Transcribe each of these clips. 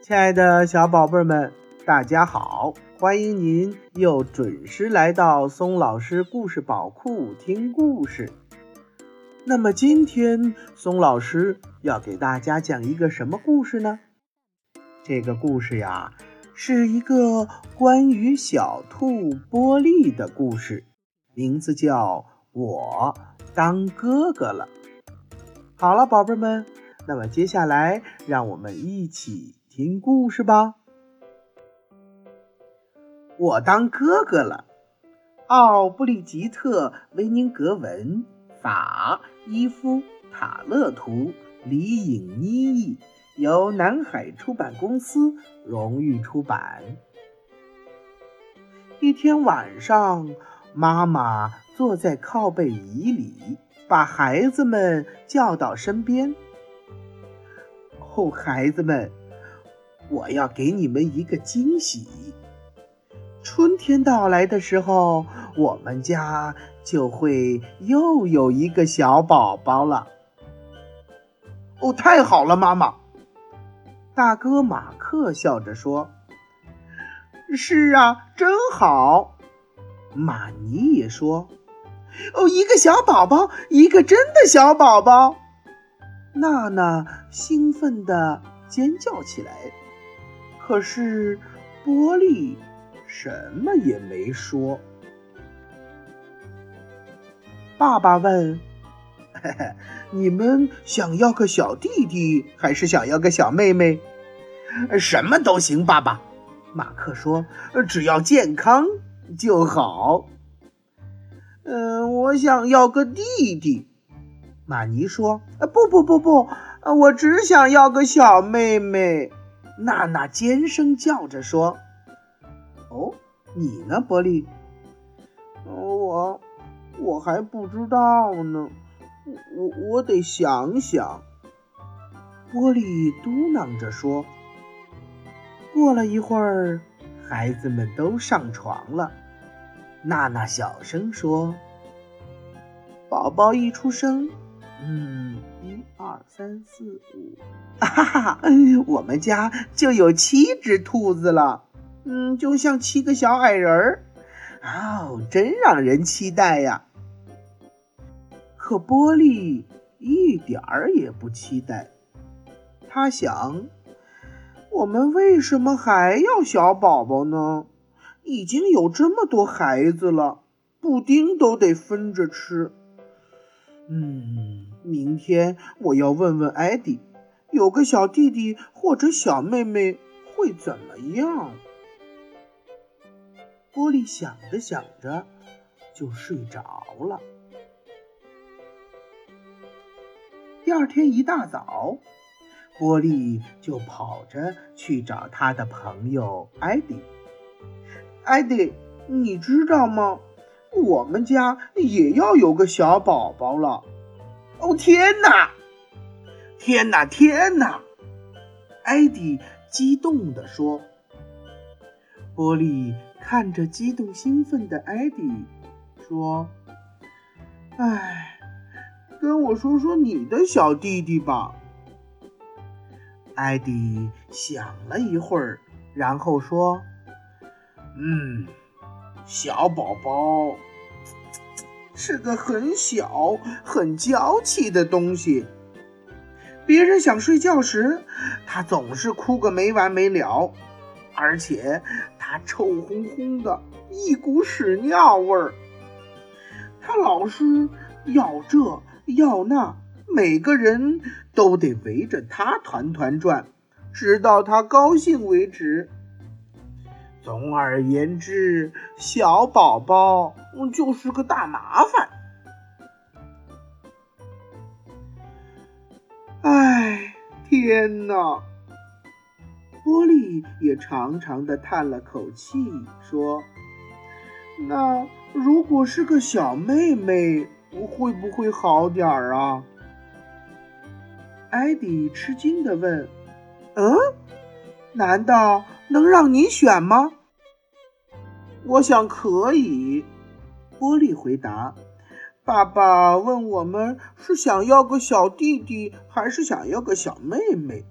亲爱的小宝贝们，大家好！欢迎您又准时来到松老师故事宝库听故事。那么今天松老师要给大家讲一个什么故事呢？这个故事呀，是一个关于小兔波利的故事，名字叫《我当哥哥了》。好了，宝贝们，那么接下来让我们一起。听故事吧，我当哥哥了。奥布利吉特·维宁格文，法伊夫·塔勒图，李颖妮译，由南海出版公司荣誉出版。一天晚上，妈妈坐在靠背椅里，把孩子们叫到身边。哦，孩子们。我要给你们一个惊喜。春天到来的时候，我们家就会又有一个小宝宝了。哦，太好了，妈妈！大哥马克笑着说：“是啊，真好。”马尼也说：“哦，一个小宝宝，一个真的小宝宝！”娜娜兴奋地尖叫起来。可是，波利什么也没说。爸爸问：“嘿嘿，你们想要个小弟弟，还是想要个小妹妹？”“什么都行，爸爸。”马克说，“只要健康就好。”“嗯，我想要个弟弟。”马尼说，“不不不不，我只想要个小妹妹。”娜娜尖声叫着说：“哦，你呢，波利？我我还不知道呢，我我得想想。”波利嘟囔着说。过了一会儿，孩子们都上床了。娜娜小声说：“宝宝一出生。”嗯，一二三四五，哈哈，我们家就有七只兔子了。嗯，就像七个小矮人儿，哦，真让人期待呀。可波利一点儿也不期待。他想，我们为什么还要小宝宝呢？已经有这么多孩子了，布丁都得分着吃。嗯，明天我要问问艾迪，有个小弟弟或者小妹妹会怎么样？波利想着想着就睡着了。第二天一大早，波利就跑着去找他的朋友艾迪。艾迪，你知道吗？我们家也要有个小宝宝了！哦天哪！天哪！天哪！艾迪激动地说。波利看着激动兴奋的艾迪，说：“哎，跟我说说你的小弟弟吧。”艾迪想了一会儿，然后说：“嗯。”小宝宝是个很小、很娇气的东西。别人想睡觉时，他总是哭个没完没了，而且他臭烘烘的，一股屎尿味儿。他老是要这要那，每个人都得围着他团团转，直到他高兴为止。总而言之，小宝宝就是个大麻烦。哎，天哪！波利也长长的叹了口气，说：“那如果是个小妹妹，会不会好点儿啊？”艾迪吃惊的问：“嗯？难道能让你选吗？”我想可以，波利回答。爸爸问我们是想要个小弟弟，还是想要个小妹妹。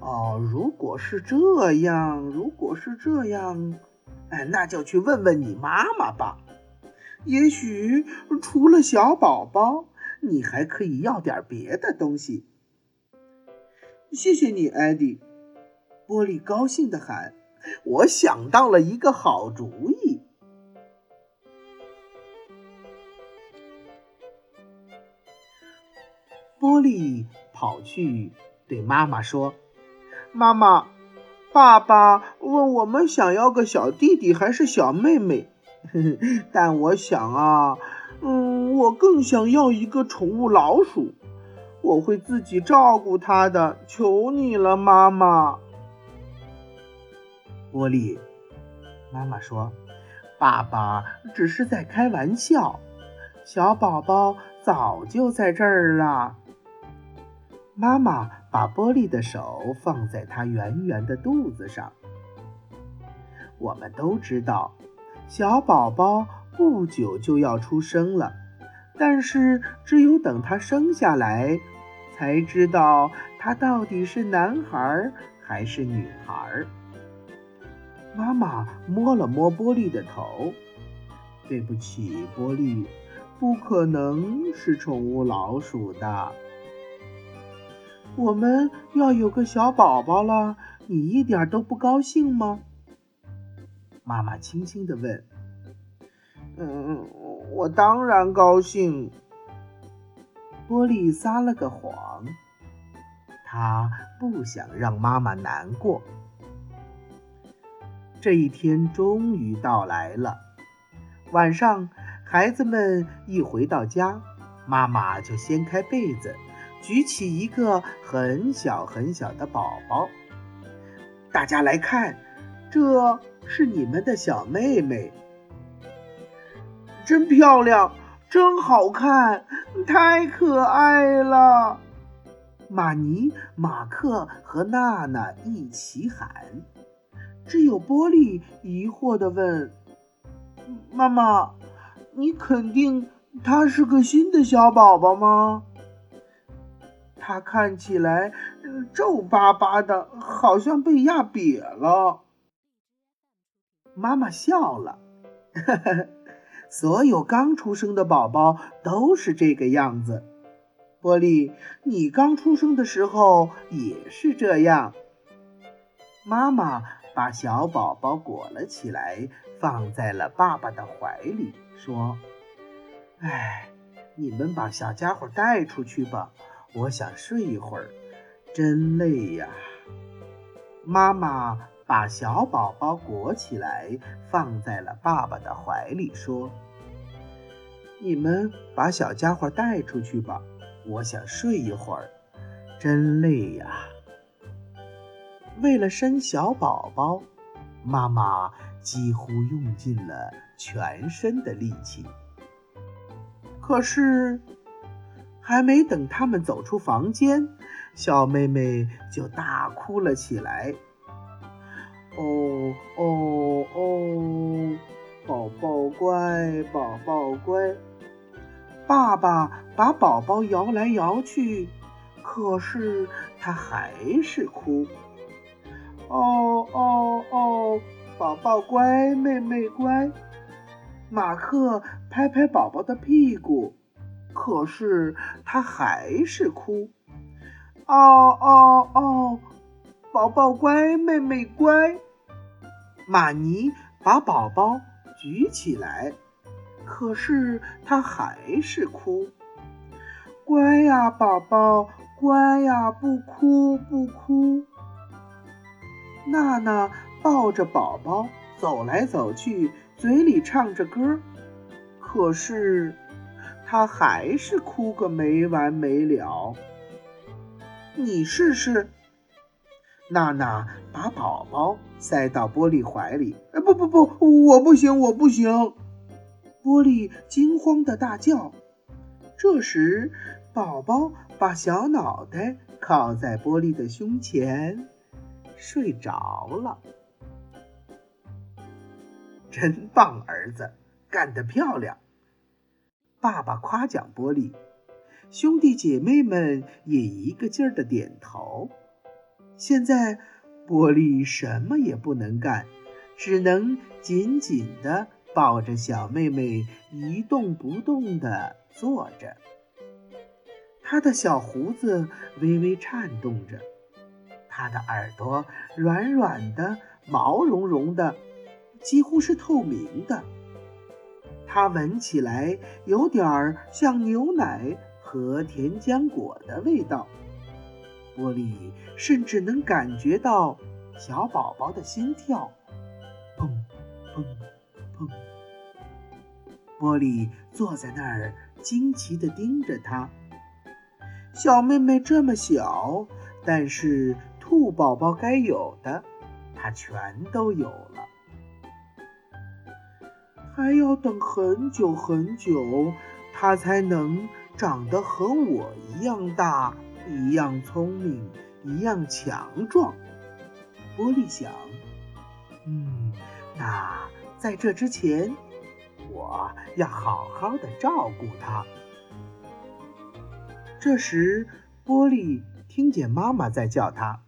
哦，如果是这样，如果是这样，哎，那就去问问你妈妈吧。也许除了小宝宝，你还可以要点别的东西。谢谢你，艾迪。波利高兴地喊：“我想到了一个好主意。”波利跑去对妈妈说：“妈妈，爸爸问我们想要个小弟弟还是小妹妹，但我想啊，嗯，我更想要一个宠物老鼠，我会自己照顾它的，求你了，妈妈。”波利，妈妈说：“爸爸只是在开玩笑，小宝宝早就在这儿了。”妈妈把波利的手放在他圆圆的肚子上。我们都知道，小宝宝不久就要出生了，但是只有等他生下来，才知道他到底是男孩还是女孩。妈妈摸了摸波利的头，对不起，波利，不可能是宠物老鼠的。我们要有个小宝宝了，你一点都不高兴吗？妈妈轻轻地问。嗯，我当然高兴。波利撒了个谎，他不想让妈妈难过。这一天终于到来了。晚上，孩子们一回到家，妈妈就掀开被子，举起一个很小很小的宝宝。大家来看，这是你们的小妹妹，真漂亮，真好看，太可爱了！玛尼、马克和娜娜一起喊。只有波利疑惑地问：“妈妈，你肯定他是个新的小宝宝吗？他看起来皱巴巴的，好像被压瘪了。”妈妈笑了：“呵呵，所有刚出生的宝宝都是这个样子。波利，你刚出生的时候也是这样。”妈妈。把小宝宝裹了起来，放在了爸爸的怀里，说：“哎，你们把小家伙带出去吧，我想睡一会儿，真累呀。”妈妈把小宝宝裹起来，放在了爸爸的怀里，说：“你们把小家伙带出去吧，我想睡一会儿，真累呀。”为了生小宝宝，妈妈几乎用尽了全身的力气。可是，还没等他们走出房间，小妹妹就大哭了起来。哦哦哦，宝宝乖，宝宝乖。爸爸把宝宝摇来摇去，可是他还是哭。哦哦哦，宝宝乖，妹妹乖。马克拍拍宝宝的屁股，可是他还是哭。哦哦哦，宝宝乖，妹妹乖。玛尼把宝宝举起来，可是他还是哭。乖呀，宝宝，乖呀，不哭不哭。娜娜抱着宝宝走来走去，嘴里唱着歌，可是她还是哭个没完没了。你试试。娜娜把宝宝塞到玻璃怀里。哎，不不不，我不行，我不行！玻璃惊慌的大叫。这时，宝宝把小脑袋靠在玻璃的胸前。睡着了，真棒，儿子，干得漂亮！爸爸夸奖波利，兄弟姐妹们也一个劲儿的点头。现在，波利什么也不能干，只能紧紧的抱着小妹妹，一动不动的坐着。他的小胡子微微颤动着，它的耳朵软软的、毛茸茸的，几乎是透明的。它闻起来有点像牛奶和甜浆果的味道。玻璃甚至能感觉到小宝宝的心跳，砰砰砰。玻璃坐在那儿，惊奇地盯着他。小妹妹这么小，但是兔宝宝该有的，它全都有了。还要等很久很久，它才能长得和我一样大，一样聪明，一样强壮。玻璃想，嗯，那在这之前，我要好好的照顾它。这时，玻璃听见妈妈在叫他：“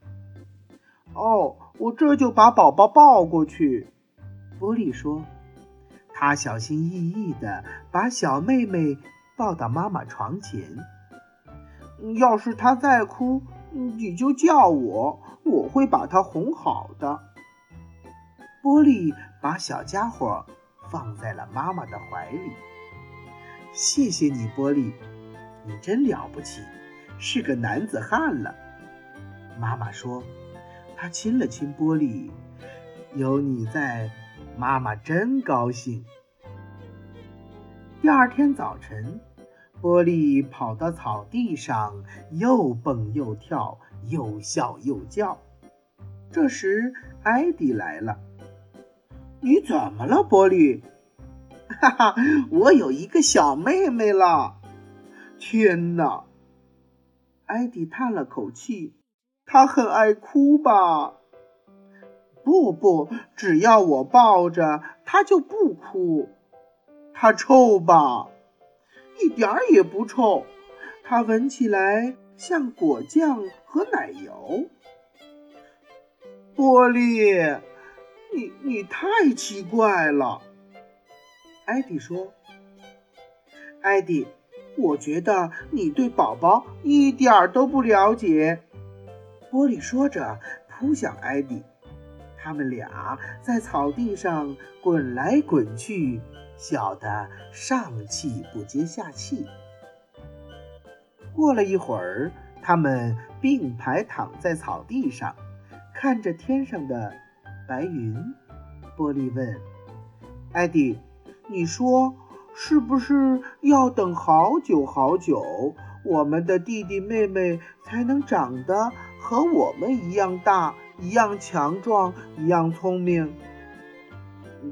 哦，我这就把宝宝抱过去。”波利说：“他小心翼翼地把小妹妹抱到妈妈床前。要是她再哭，你就叫我，我会把她哄好的。”波利把小家伙放在了妈妈的怀里。“谢谢你，波利。”你真了不起，是个男子汉了。妈妈说，他亲了亲波利，有你在，妈妈真高兴。第二天早晨，波利跑到草地上，又蹦又跳，又笑又叫。这时，艾迪来了。你怎么了，波利？哈哈，我有一个小妹妹了。天哪！艾迪叹了口气，他很爱哭吧？不不，只要我抱着他就不哭。他臭吧？一点儿也不臭。他闻起来像果酱和奶油。波利，你你太奇怪了。艾迪说：“艾迪。”我觉得你对宝宝一点儿都不了解。波利说着，扑向艾迪，他们俩在草地上滚来滚去，笑得上气不接下气。过了一会儿，他们并排躺在草地上，看着天上的白云。波利问：“艾迪，你说？”是不是要等好久好久，我们的弟弟妹妹才能长得和我们一样大、一样强壮、一样聪明？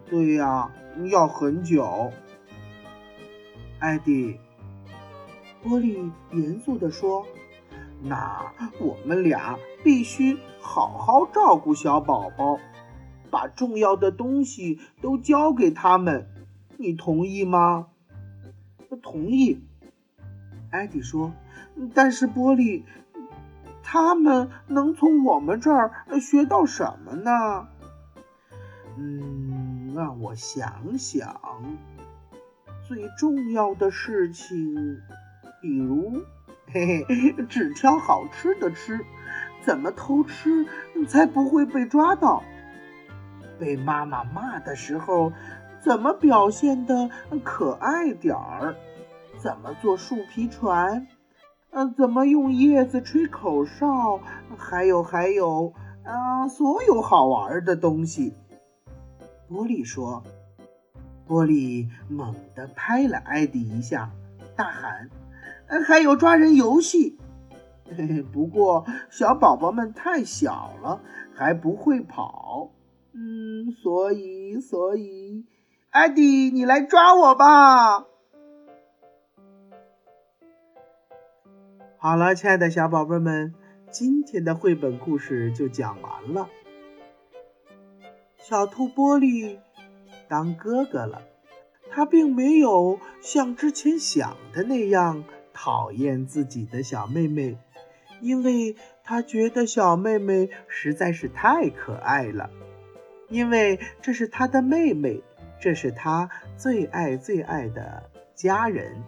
对呀，要很久。艾迪，波利严肃地说：“那我们俩必须好好照顾小宝宝，把重要的东西都交给他们。”你同意吗？同意，艾迪说。但是波利，他们能从我们这儿学到什么呢？嗯，让我想想。最重要的事情，比如，嘿嘿，只挑好吃的吃。怎么偷吃才不会被抓到？被妈妈骂的时候。怎么表现的可爱点儿？怎么做树皮船？嗯，怎么用叶子吹口哨？还有还有，啊，所有好玩的东西。波利说。波利猛地拍了艾迪一下，大喊：“呃还有抓人游戏！”嘿嘿，不过小宝宝们太小了，还不会跑。嗯，所以所以。艾迪，你来抓我吧！好了，亲爱的小宝贝们，今天的绘本故事就讲完了。小兔玻璃当哥哥了，他并没有像之前想的那样讨厌自己的小妹妹，因为他觉得小妹妹实在是太可爱了，因为这是他的妹妹，这是他最爱最爱的家人。